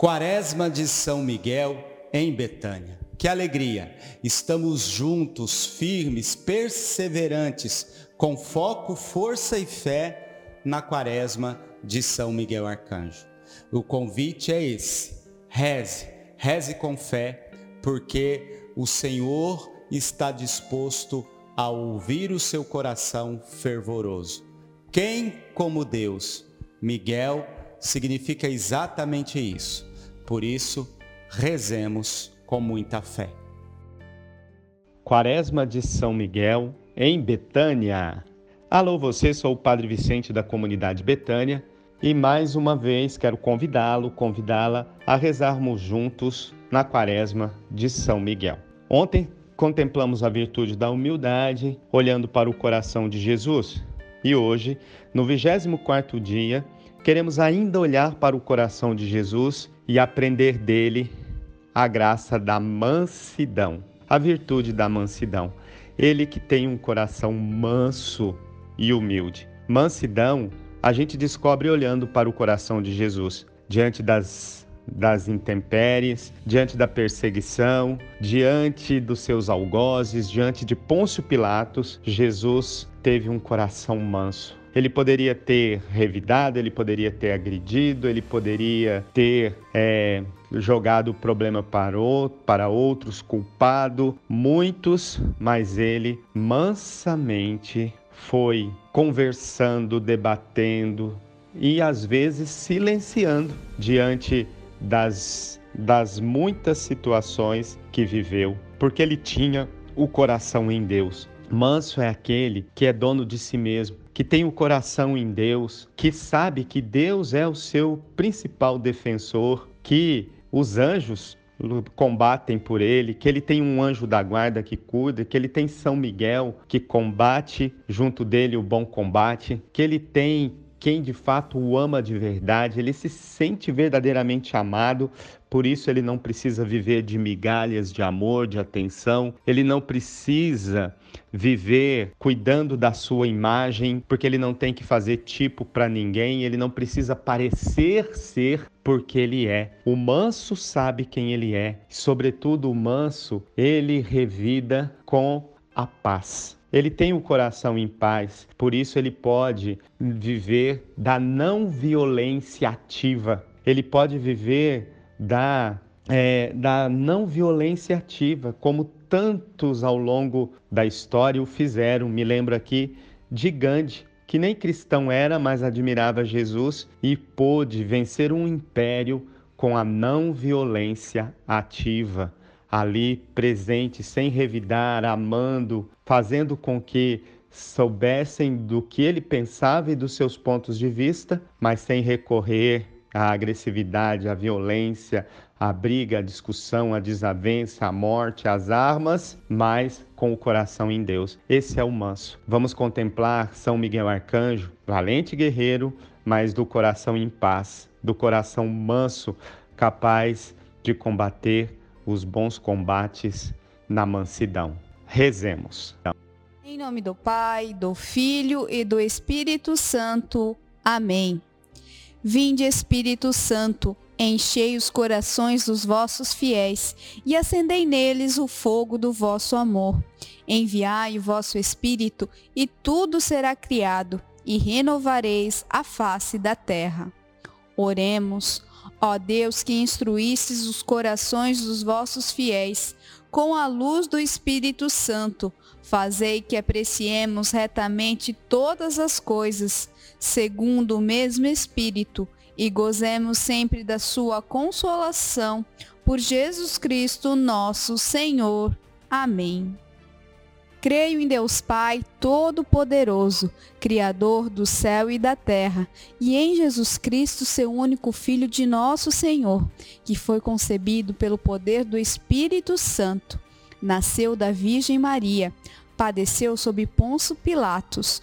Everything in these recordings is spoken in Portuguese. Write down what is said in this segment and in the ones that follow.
Quaresma de São Miguel em Betânia. Que alegria! Estamos juntos, firmes, perseverantes, com foco, força e fé na Quaresma de São Miguel Arcanjo. O convite é esse: reze, reze com fé, porque o Senhor está disposto a ouvir o seu coração fervoroso. Quem como Deus? Miguel significa exatamente isso por isso, rezemos com muita fé. Quaresma de São Miguel, em Betânia. Alô, você, sou o Padre Vicente da comunidade Betânia e mais uma vez quero convidá-lo, convidá-la a rezarmos juntos na Quaresma de São Miguel. Ontem contemplamos a virtude da humildade, olhando para o coração de Jesus. E hoje, no 24º dia, queremos ainda olhar para o coração de Jesus e aprender dele a graça da mansidão, a virtude da mansidão. Ele que tem um coração manso e humilde. Mansidão a gente descobre olhando para o coração de Jesus, diante das, das intempéries, diante da perseguição, diante dos seus algozes, diante de Pôncio Pilatos, Jesus teve um coração manso. Ele poderia ter revidado, ele poderia ter agredido, ele poderia ter é, jogado o problema para, para outros, culpado muitos, mas ele mansamente foi conversando, debatendo e às vezes silenciando diante das, das muitas situações que viveu, porque ele tinha o coração em Deus. Manso é aquele que é dono de si mesmo, que tem o coração em Deus, que sabe que Deus é o seu principal defensor, que os anjos combatem por ele, que ele tem um anjo da guarda que cuida, que ele tem São Miguel que combate junto dele o bom combate, que ele tem quem de fato o ama de verdade, ele se sente verdadeiramente amado, por isso ele não precisa viver de migalhas de amor, de atenção, ele não precisa viver cuidando da sua imagem, porque ele não tem que fazer tipo para ninguém, ele não precisa parecer ser porque ele é. O manso sabe quem ele é, sobretudo o manso, ele revida com a paz. Ele tem o coração em paz, por isso ele pode viver da não violência ativa. Ele pode viver da, é, da não violência ativa, como tantos ao longo da história o fizeram. Me lembro aqui de Gandhi, que nem cristão era, mas admirava Jesus e pôde vencer um império com a não violência ativa ali presente, sem revidar, amando, fazendo com que soubessem do que ele pensava e dos seus pontos de vista, mas sem recorrer à agressividade, à violência, à briga, à discussão, à desavença, à morte, às armas, mas com o coração em Deus. Esse é o manso. Vamos contemplar São Miguel Arcanjo, valente guerreiro, mas do coração em paz, do coração manso, capaz de combater os bons combates na mansidão. Rezemos. Em nome do Pai, do Filho e do Espírito Santo. Amém. Vinde, Espírito Santo, enchei os corações dos vossos fiéis e acendei neles o fogo do vosso amor. Enviai o vosso Espírito e tudo será criado e renovareis a face da terra. Oremos. Ó Deus, que instruístes os corações dos vossos fiéis com a luz do Espírito Santo, fazei que apreciemos retamente todas as coisas, segundo o mesmo Espírito, e gozemos sempre da sua consolação. Por Jesus Cristo, nosso Senhor. Amém. Creio em Deus Pai Todo-Poderoso, Criador do céu e da terra, e em Jesus Cristo, seu único Filho de nosso Senhor, que foi concebido pelo poder do Espírito Santo. Nasceu da Virgem Maria, padeceu sob Ponço Pilatos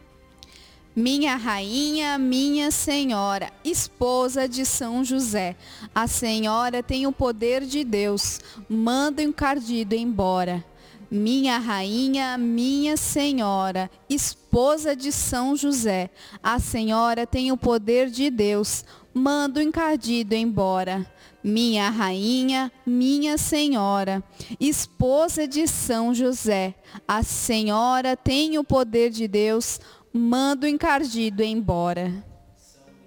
Minha rainha, minha senhora, esposa de São José, a senhora tem o poder de Deus, manda o encardido embora. Minha rainha, minha senhora, esposa de São José, a senhora tem o poder de Deus, manda o encardido embora. Minha rainha, minha senhora, esposa de São José, a senhora tem o poder de Deus, manda o encardido embora.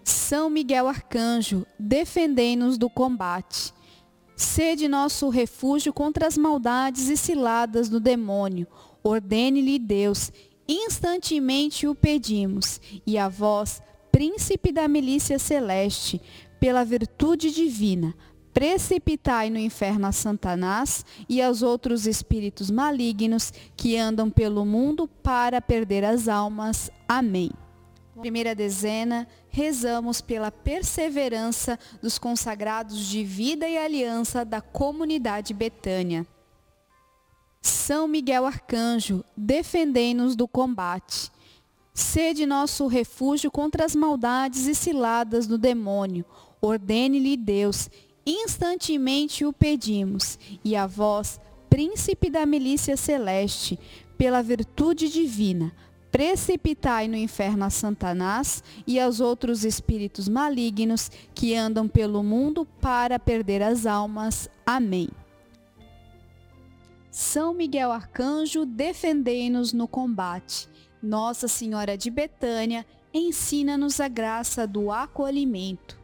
São Miguel Arcanjo, defendei-nos do combate. Sede nosso refúgio contra as maldades e ciladas do demônio. Ordene-lhe Deus, instantemente o pedimos. E a vós, príncipe da milícia celeste, pela virtude divina, precipitai no inferno a Satanás e aos outros espíritos malignos que andam pelo mundo para perder as almas. Amém. Primeira dezena, rezamos pela perseverança dos consagrados de vida e aliança da comunidade Betânia. São Miguel Arcanjo, defendei-nos do combate. Sede nosso refúgio contra as maldades e ciladas do demônio. Ordene-lhe Deus instantemente o pedimos, e a vós, príncipe da milícia celeste, pela virtude divina, precipitai no inferno a Satanás e aos outros espíritos malignos que andam pelo mundo para perder as almas. Amém. São Miguel Arcanjo, defendei-nos no combate. Nossa Senhora de Betânia, ensina-nos a graça do acolhimento.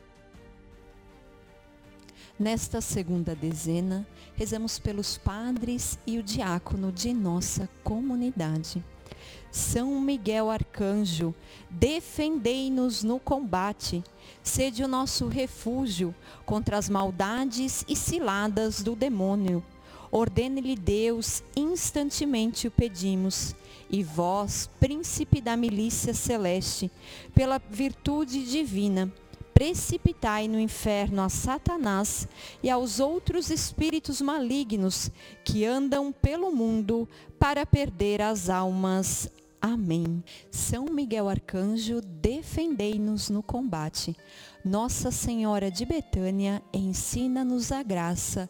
Nesta segunda dezena, rezamos pelos padres e o diácono de nossa comunidade. São Miguel Arcanjo, defendei-nos no combate, sede o nosso refúgio contra as maldades e ciladas do demônio. Ordene-lhe Deus, instantemente o pedimos. E vós, príncipe da milícia celeste, pela virtude divina, precipitai no inferno a Satanás e aos outros espíritos malignos que andam pelo mundo para perder as almas. Amém. São Miguel Arcanjo, defendei-nos no combate. Nossa Senhora de Betânia, ensina-nos a graça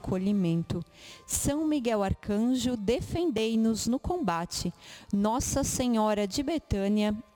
São Miguel Arcanjo, defendei-nos no combate. Nossa Senhora de Betânia,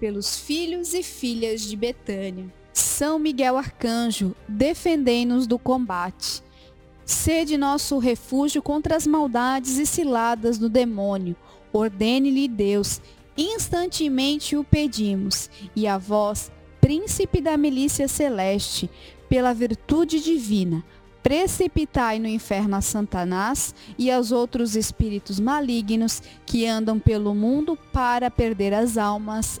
pelos filhos e filhas de Betânia. São Miguel Arcanjo, defendei-nos do combate. Sede nosso refúgio contra as maldades e ciladas do demônio. Ordene-lhe Deus, instantemente o pedimos, e a vós, príncipe da milícia celeste, pela virtude divina, precipitai no inferno a Satanás e aos outros espíritos malignos que andam pelo mundo para perder as almas.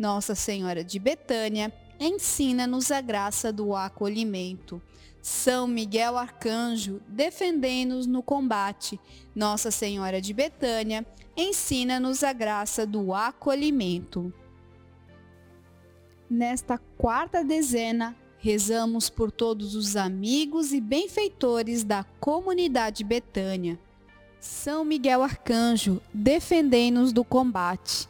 Nossa Senhora de Betânia, ensina-nos a graça do acolhimento. São Miguel Arcanjo, defendei-nos no combate. Nossa Senhora de Betânia, ensina-nos a graça do acolhimento. Nesta quarta dezena, rezamos por todos os amigos e benfeitores da comunidade Betânia são Miguel Arcanjo, defendei-nos do combate.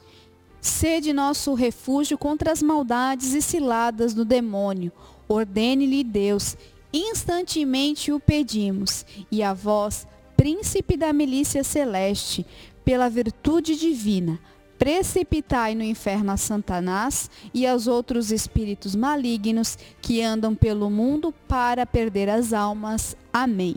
Sede nosso refúgio contra as maldades e ciladas do demônio. Ordene-lhe Deus, instantemente o pedimos. E a vós, príncipe da milícia celeste, pela virtude divina, precipitai no inferno a Satanás e aos outros espíritos malignos que andam pelo mundo para perder as almas. Amém.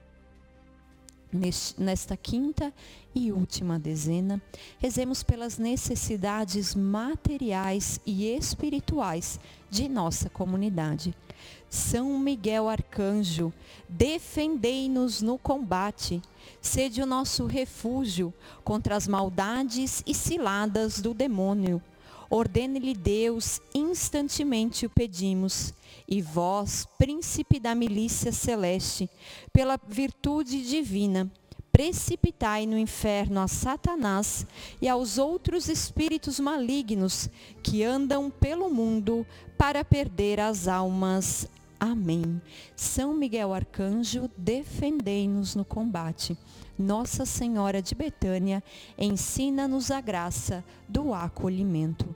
Nesta quinta e última dezena, rezemos pelas necessidades materiais e espirituais de nossa comunidade. São Miguel Arcanjo, defendei-nos no combate, sede o nosso refúgio contra as maldades e ciladas do demônio. Ordene-lhe Deus, instantemente o pedimos. E vós, príncipe da milícia celeste, pela virtude divina, precipitai no inferno a Satanás e aos outros espíritos malignos que andam pelo mundo para perder as almas. Amém. São Miguel Arcanjo, defendei-nos no combate. Nossa Senhora de Betânia, ensina-nos a graça do acolhimento.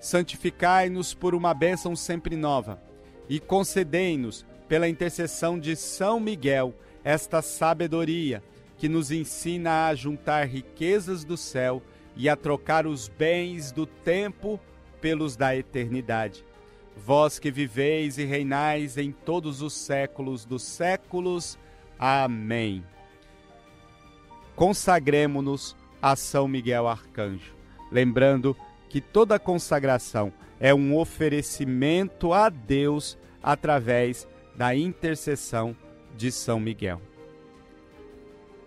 santificai-nos por uma bênção sempre nova e concedei-nos, pela intercessão de São Miguel, esta sabedoria que nos ensina a juntar riquezas do céu e a trocar os bens do tempo pelos da eternidade vós que viveis e reinais em todos os séculos dos séculos. Amém. Consagremos-nos a São Miguel Arcanjo, lembrando que toda consagração é um oferecimento a Deus através da intercessão de São Miguel.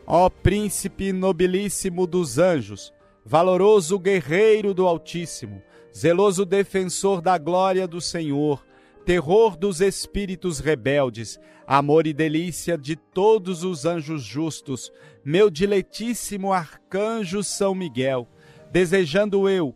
Ó príncipe nobilíssimo dos anjos, valoroso guerreiro do Altíssimo, zeloso defensor da glória do Senhor, terror dos espíritos rebeldes, amor e delícia de todos os anjos justos, meu diletíssimo arcanjo São Miguel, desejando eu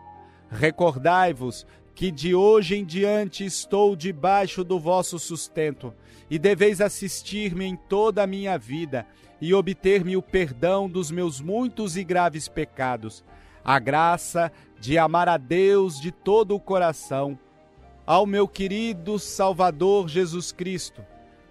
Recordai-vos que de hoje em diante estou debaixo do vosso sustento, e deveis assistir-me em toda a minha vida, e obter-me o perdão dos meus muitos e graves pecados, a graça de amar a Deus de todo o coração, ao meu querido Salvador Jesus Cristo,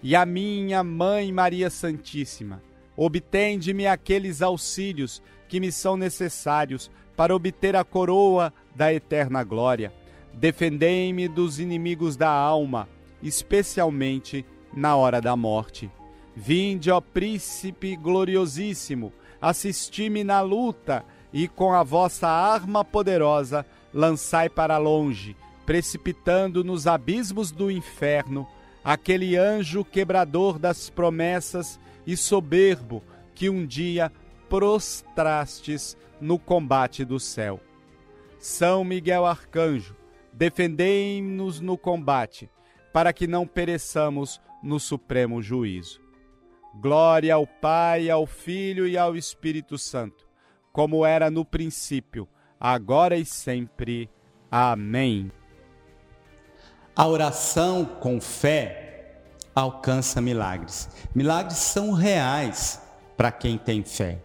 e à minha Mãe Maria Santíssima. Obtende-me aqueles auxílios que me são necessários para obter a coroa da eterna glória Defendei-me dos inimigos da alma, especialmente na hora da morte. Vinde, ó príncipe gloriosíssimo, assisti-me na luta e com a vossa arma poderosa lançai para longe, precipitando nos abismos do inferno, aquele anjo quebrador das promessas e soberbo que um dia prostrastes no combate do céu. São Miguel Arcanjo, defendei-nos no combate, para que não pereçamos no supremo juízo. Glória ao Pai, ao Filho e ao Espírito Santo, como era no princípio, agora e sempre. Amém. A oração com fé alcança milagres. Milagres são reais para quem tem fé.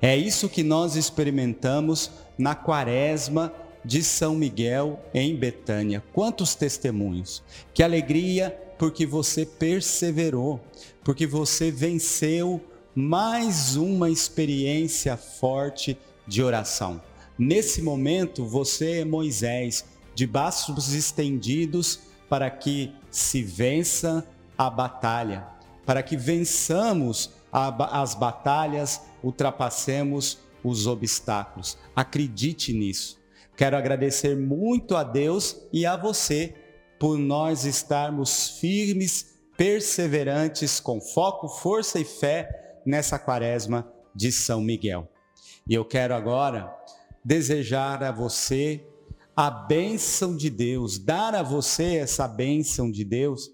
É isso que nós experimentamos na quaresma de São Miguel em Betânia. Quantos testemunhos! Que alegria porque você perseverou, porque você venceu mais uma experiência forte de oração. Nesse momento, você é Moisés, de braços estendidos para que se vença a batalha, para que vençamos as batalhas, ultrapassemos os obstáculos. Acredite nisso. Quero agradecer muito a Deus e a você por nós estarmos firmes, perseverantes, com foco, força e fé nessa quaresma de São Miguel. E eu quero agora desejar a você a bênção de Deus, dar a você essa bênção de Deus,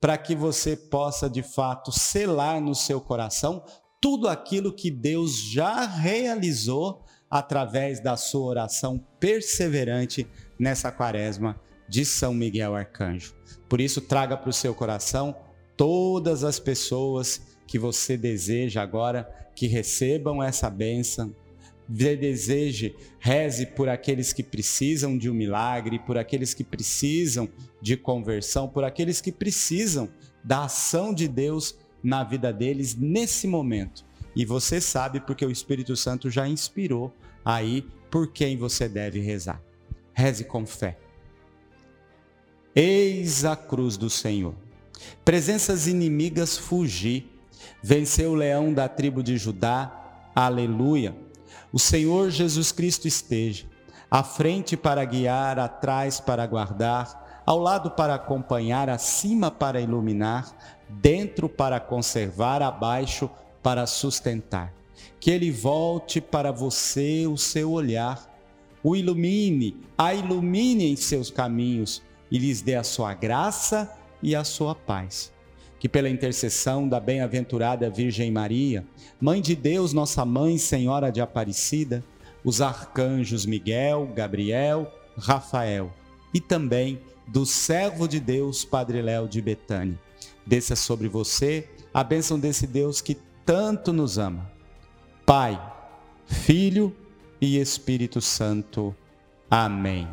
para que você possa de fato selar no seu coração tudo aquilo que Deus já realizou através da sua oração perseverante nessa quaresma de São Miguel Arcanjo. Por isso, traga para o seu coração todas as pessoas que você deseja agora que recebam essa bênção. Deseje, reze por aqueles que precisam de um milagre, por aqueles que precisam de conversão, por aqueles que precisam da ação de Deus na vida deles nesse momento. E você sabe porque o Espírito Santo já inspirou aí por quem você deve rezar. Reze com fé. Eis a cruz do Senhor. Presenças inimigas fugi. Venceu o leão da tribo de Judá. Aleluia. O Senhor Jesus Cristo esteja à frente para guiar, atrás para guardar, ao lado para acompanhar, acima para iluminar, dentro para conservar, abaixo para sustentar. Que ele volte para você o seu olhar, o ilumine, a ilumine em seus caminhos e lhes dê a sua graça e a sua paz. Que pela intercessão da bem-aventurada Virgem Maria, Mãe de Deus, nossa Mãe, Senhora de Aparecida, os arcanjos Miguel, Gabriel, Rafael e também do servo de Deus, Padre Léo de Betânia. Desça sobre você a bênção desse Deus que tanto nos ama. Pai, Filho e Espírito Santo. Amém.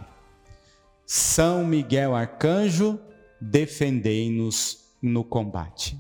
São Miguel Arcanjo, defendei-nos no combate.